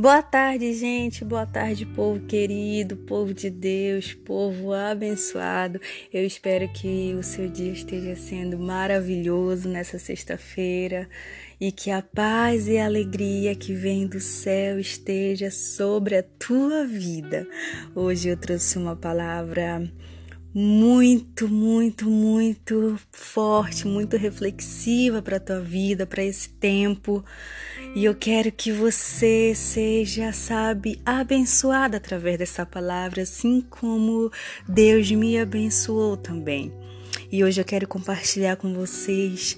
Boa tarde, gente. Boa tarde, povo querido, povo de Deus, povo abençoado. Eu espero que o seu dia esteja sendo maravilhoso nessa sexta-feira e que a paz e a alegria que vem do céu esteja sobre a tua vida. Hoje eu trouxe uma palavra muito, muito, muito forte, muito reflexiva para a tua vida, para esse tempo. E eu quero que você seja, sabe, abençoada através dessa palavra, assim como Deus me abençoou também. E hoje eu quero compartilhar com vocês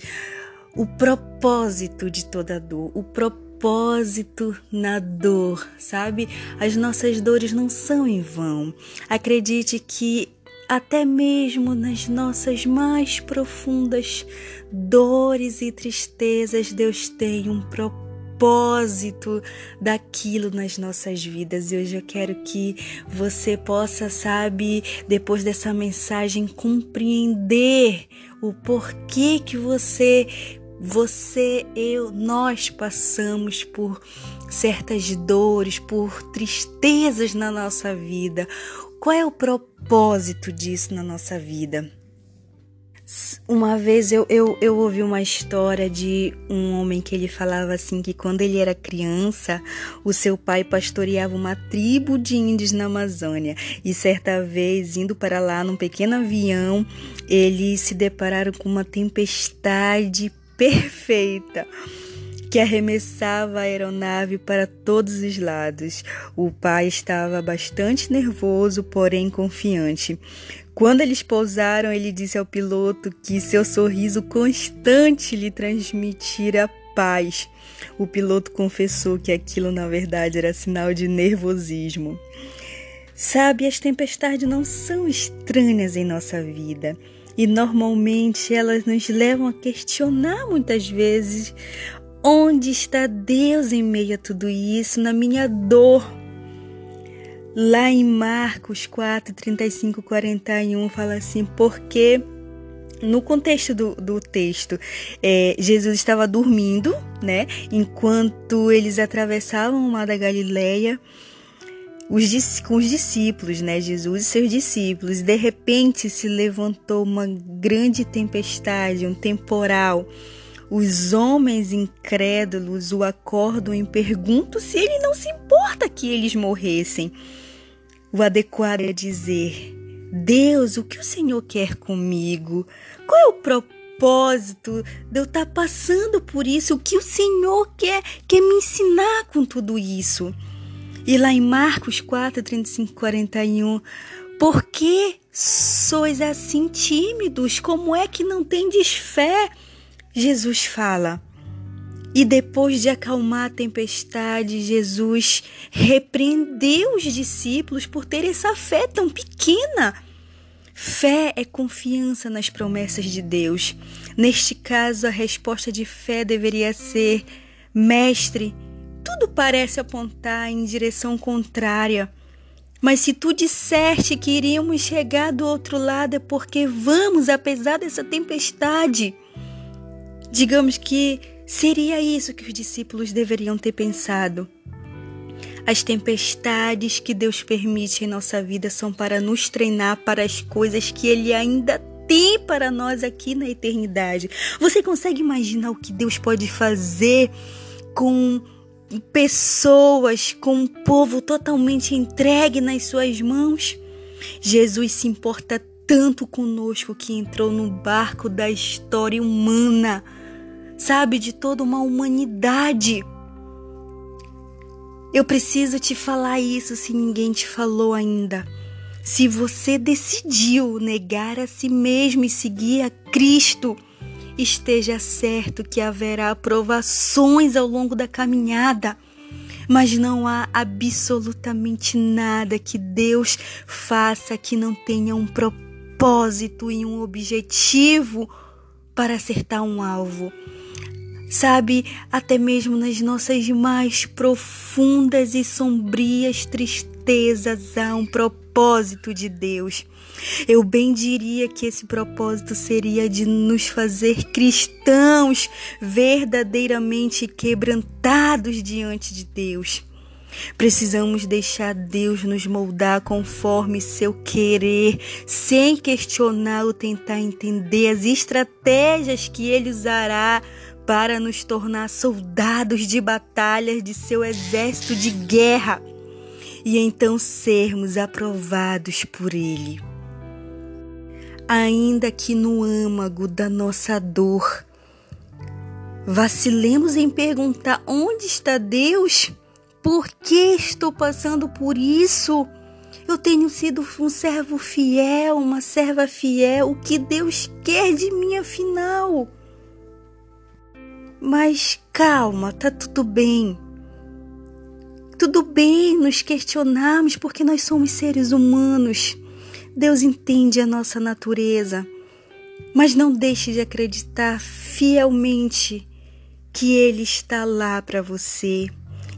o propósito de toda dor, o propósito na dor, sabe? As nossas dores não são em vão. Acredite que até mesmo nas nossas mais profundas dores e tristezas, Deus tem um propósito propósito daquilo nas nossas vidas. E hoje eu quero que você possa, sabe, depois dessa mensagem, compreender o porquê que você você, eu, nós passamos por certas dores, por tristezas na nossa vida. Qual é o propósito disso na nossa vida? Uma vez eu, eu, eu ouvi uma história de um homem que ele falava assim que quando ele era criança, o seu pai pastoreava uma tribo de índios na Amazônia. E certa vez, indo para lá num pequeno avião, eles se depararam com uma tempestade perfeita que arremessava a aeronave para todos os lados. O pai estava bastante nervoso, porém confiante. Quando eles pousaram, ele disse ao piloto que seu sorriso constante lhe transmitira paz. O piloto confessou que aquilo na verdade era sinal de nervosismo. Sabe, as tempestades não são estranhas em nossa vida. E normalmente elas nos levam a questionar muitas vezes Onde está Deus em meio a tudo isso, na minha dor? Lá em Marcos 4, 35, 41, fala assim: porque no contexto do, do texto, é, Jesus estava dormindo, né? Enquanto eles atravessavam o mar da Galileia os, com os discípulos, né? Jesus e seus discípulos. De repente se levantou uma grande tempestade, um temporal os homens incrédulos o acordam e perguntam se ele não se importa que eles morressem. O adequado é dizer: Deus, o que o Senhor quer comigo? Qual é o propósito de eu estar passando por isso? O que o Senhor quer, quer me ensinar com tudo isso? E lá em Marcos 4, 35, 41, por que sois assim tímidos? Como é que não tendes fé? Jesus fala. E depois de acalmar a tempestade, Jesus repreendeu os discípulos por ter essa fé tão pequena. Fé é confiança nas promessas de Deus. Neste caso, a resposta de fé deveria ser: Mestre, tudo parece apontar em direção contrária. Mas se tu disseste que iríamos chegar do outro lado, é porque vamos, apesar dessa tempestade. Digamos que seria isso que os discípulos deveriam ter pensado. As tempestades que Deus permite em nossa vida são para nos treinar para as coisas que Ele ainda tem para nós aqui na eternidade. Você consegue imaginar o que Deus pode fazer com pessoas, com um povo totalmente entregue nas suas mãos? Jesus se importa tanto conosco que entrou no barco da história humana sabe, de toda uma humanidade. Eu preciso te falar isso se ninguém te falou ainda. Se você decidiu negar a si mesmo e seguir a Cristo, esteja certo que haverá provações ao longo da caminhada. Mas não há absolutamente nada que Deus faça que não tenha um propósito e um objetivo para acertar um alvo sabe, até mesmo nas nossas mais profundas e sombrias tristezas há um propósito de Deus. Eu bem diria que esse propósito seria de nos fazer cristãos verdadeiramente quebrantados diante de Deus. Precisamos deixar Deus nos moldar conforme seu querer, sem questioná-lo, tentar entender as estratégias que ele usará para nos tornar soldados de batalhas de seu exército de guerra e então sermos aprovados por ele. Ainda que no âmago da nossa dor, vacilemos em perguntar onde está Deus? Por que estou passando por isso? Eu tenho sido um servo fiel, uma serva fiel. O que Deus quer de mim afinal? Mas calma, tá tudo bem. Tudo bem nos questionarmos porque nós somos seres humanos. Deus entende a nossa natureza. Mas não deixe de acreditar fielmente que Ele está lá para você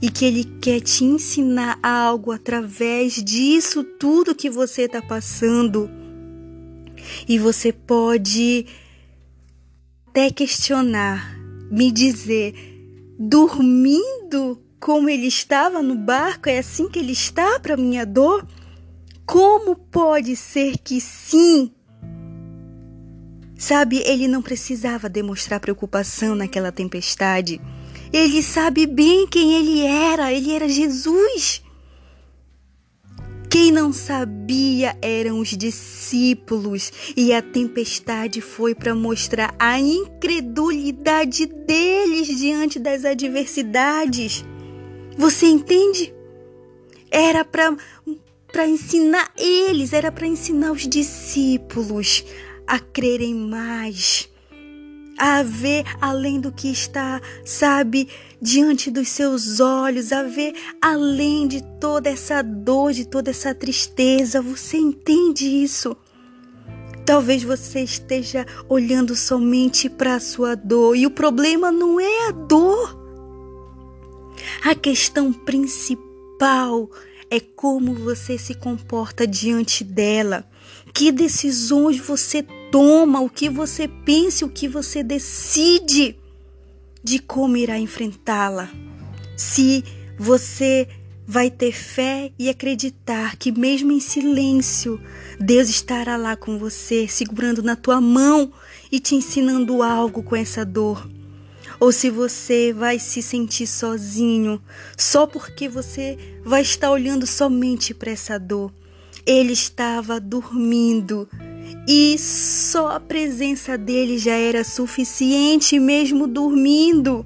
e que Ele quer te ensinar algo através disso tudo que você está passando. E você pode até questionar, me dizer, dormindo como ele estava no barco, é assim que ele está para minha dor? Como pode ser que sim? Sabe, ele não precisava demonstrar preocupação naquela tempestade. Ele sabe bem quem ele era, ele era Jesus. Quem não sabia eram os discípulos, e a tempestade foi para mostrar a incredulidade deles diante das adversidades. Você entende? Era para para ensinar eles, era para ensinar os discípulos a crerem mais a ver além do que está, sabe, diante dos seus olhos, a ver além de toda essa dor, de toda essa tristeza. Você entende isso? Talvez você esteja olhando somente para a sua dor e o problema não é a dor. A questão principal é como você se comporta diante dela. Que decisões você toma, o que você pensa, o que você decide de como irá enfrentá-la. Se você vai ter fé e acreditar que, mesmo em silêncio, Deus estará lá com você, segurando na tua mão e te ensinando algo com essa dor. Ou se você vai se sentir sozinho, só porque você vai estar olhando somente para essa dor. Ele estava dormindo e só a presença dele já era suficiente, mesmo dormindo.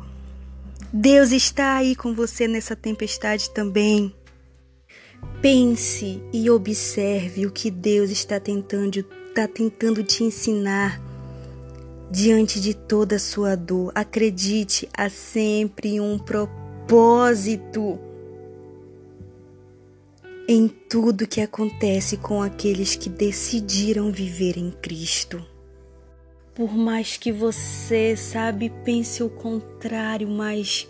Deus está aí com você nessa tempestade também. Pense e observe o que Deus está tentando, está tentando te ensinar diante de toda a sua dor. Acredite, há sempre um propósito em tudo que acontece com aqueles que decidiram viver em Cristo. Por mais que você, sabe, pense o contrário, mas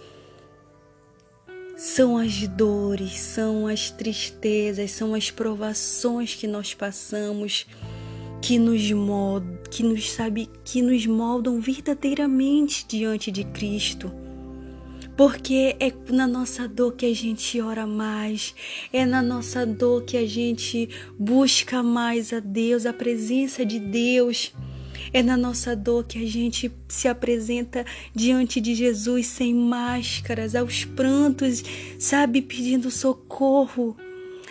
são as dores, são as tristezas, são as provações que nós passamos que nos moldam, que nos sabe, que nos moldam verdadeiramente diante de Cristo porque é na nossa dor que a gente ora mais, é na nossa dor que a gente busca mais a Deus, a presença de Deus. É na nossa dor que a gente se apresenta diante de Jesus sem máscaras, aos prantos, sabe, pedindo socorro.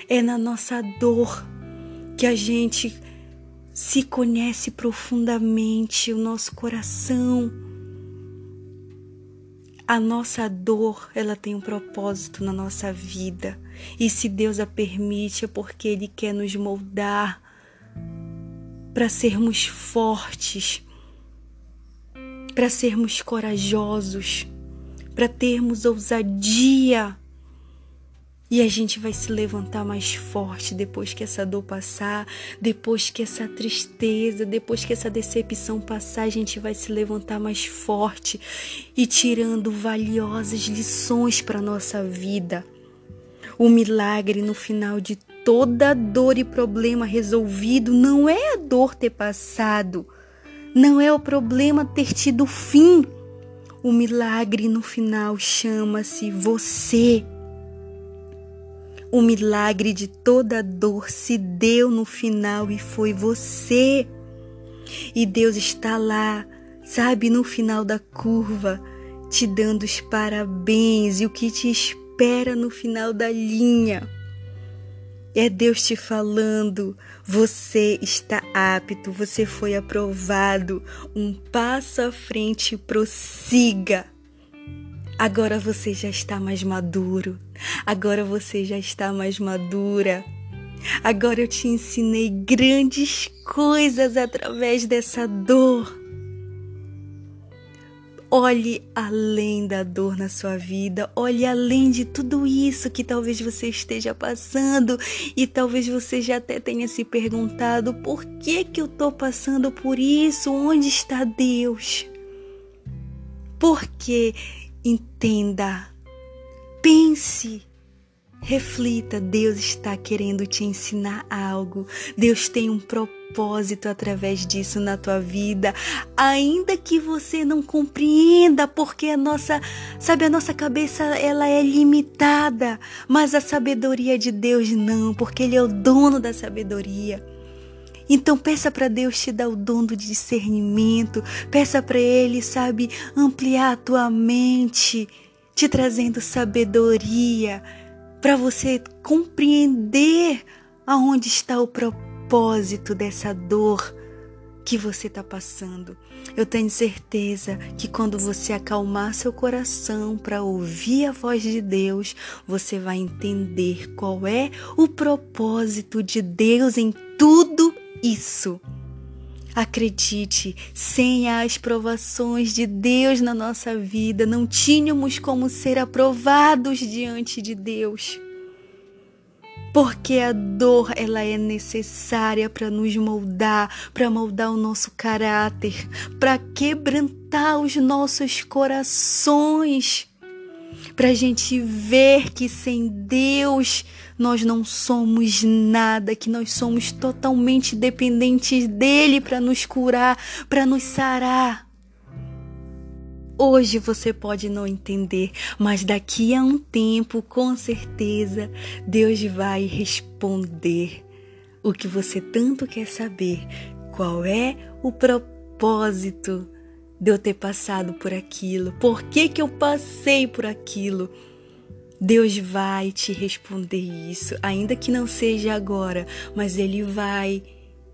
É na nossa dor que a gente se conhece profundamente, o nosso coração a nossa dor, ela tem um propósito na nossa vida. E se Deus a permite, é porque Ele quer nos moldar para sermos fortes, para sermos corajosos, para termos ousadia e a gente vai se levantar mais forte depois que essa dor passar, depois que essa tristeza, depois que essa decepção passar, a gente vai se levantar mais forte e tirando valiosas lições para nossa vida. O milagre no final de toda dor e problema resolvido não é a dor ter passado, não é o problema ter tido fim. O milagre no final chama-se você O milagre de toda dor se deu no final e foi você. E Deus está lá, sabe, no final da curva, te dando os parabéns e o que te espera no final da linha. É Deus te falando: você está apto, você foi aprovado. Um passo à frente, prossiga. Agora você já está mais maduro. Agora você já está mais madura. Agora eu te ensinei grandes coisas através dessa dor. Olhe além da dor na sua vida, olhe além de tudo isso que talvez você esteja passando e talvez você já até tenha se perguntado por que que eu estou passando por isso? Onde está Deus? Porque entenda, pense Reflita, Deus está querendo te ensinar algo. Deus tem um propósito através disso na tua vida, ainda que você não compreenda, porque a nossa, sabe, a nossa cabeça ela é limitada, mas a sabedoria de Deus não, porque ele é o dono da sabedoria. Então peça para Deus te dar o dom do discernimento, peça para ele, sabe, ampliar a tua mente, te trazendo sabedoria para você compreender aonde está o propósito dessa dor que você está passando. Eu tenho certeza que quando você acalmar seu coração para ouvir a voz de Deus, você vai entender qual é o propósito de Deus em tudo isso. Acredite, sem as provações de Deus na nossa vida, não tínhamos como ser aprovados diante de Deus. Porque a dor ela é necessária para nos moldar, para moldar o nosso caráter, para quebrantar os nossos corações para a gente ver que sem Deus nós não somos nada, que nós somos totalmente dependentes dele para nos curar, para nos sarar. Hoje você pode não entender, mas daqui a um tempo, com certeza, Deus vai responder o que você tanto quer saber. Qual é o propósito de eu ter passado por aquilo? Por que, que eu passei por aquilo? Deus vai te responder isso, ainda que não seja agora, mas Ele vai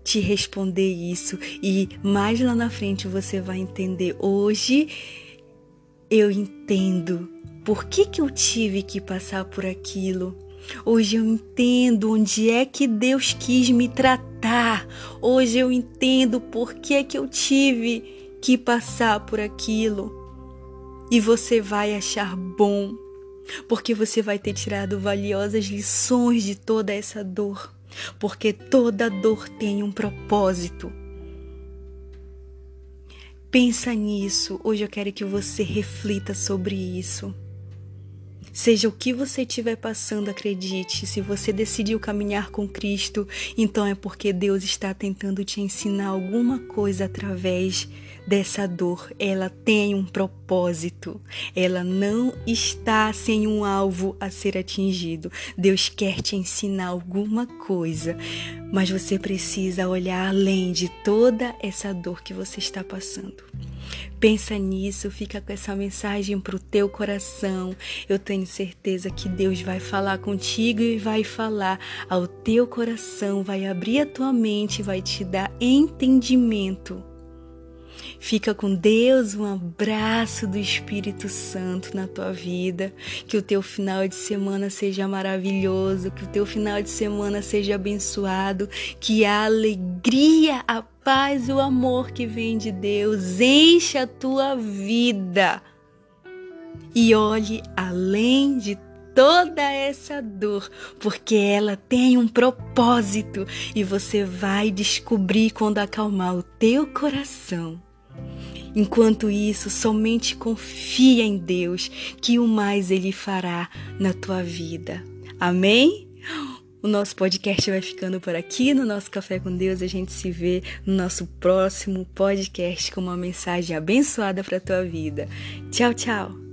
te responder isso e mais lá na frente você vai entender. Hoje eu entendo por que, que eu tive que passar por aquilo. Hoje eu entendo onde é que Deus quis me tratar. Hoje eu entendo por que, que eu tive que passar por aquilo e você vai achar bom, porque você vai ter tirado valiosas lições de toda essa dor, porque toda dor tem um propósito. Pensa nisso. Hoje eu quero que você reflita sobre isso. Seja o que você estiver passando, acredite, se você decidiu caminhar com Cristo, então é porque Deus está tentando te ensinar alguma coisa através dessa dor. Ela tem um propósito. Ela não está sem um alvo a ser atingido. Deus quer te ensinar alguma coisa, mas você precisa olhar além de toda essa dor que você está passando. Pensa nisso, fica com essa mensagem para o teu coração. Eu tenho certeza que Deus vai falar contigo e vai falar ao teu coração, vai abrir a tua mente, vai te dar entendimento Fica com Deus, um abraço do Espírito Santo na tua vida. Que o teu final de semana seja maravilhoso, que o teu final de semana seja abençoado, que a alegria, a paz e o amor que vem de Deus encha a tua vida. E olhe além de toda essa dor, porque ela tem um propósito e você vai descobrir quando acalmar o teu coração. Enquanto isso, somente confia em Deus, que o mais Ele fará na tua vida. Amém? O nosso podcast vai ficando por aqui. No nosso Café com Deus, a gente se vê no nosso próximo podcast com uma mensagem abençoada para tua vida. Tchau, tchau!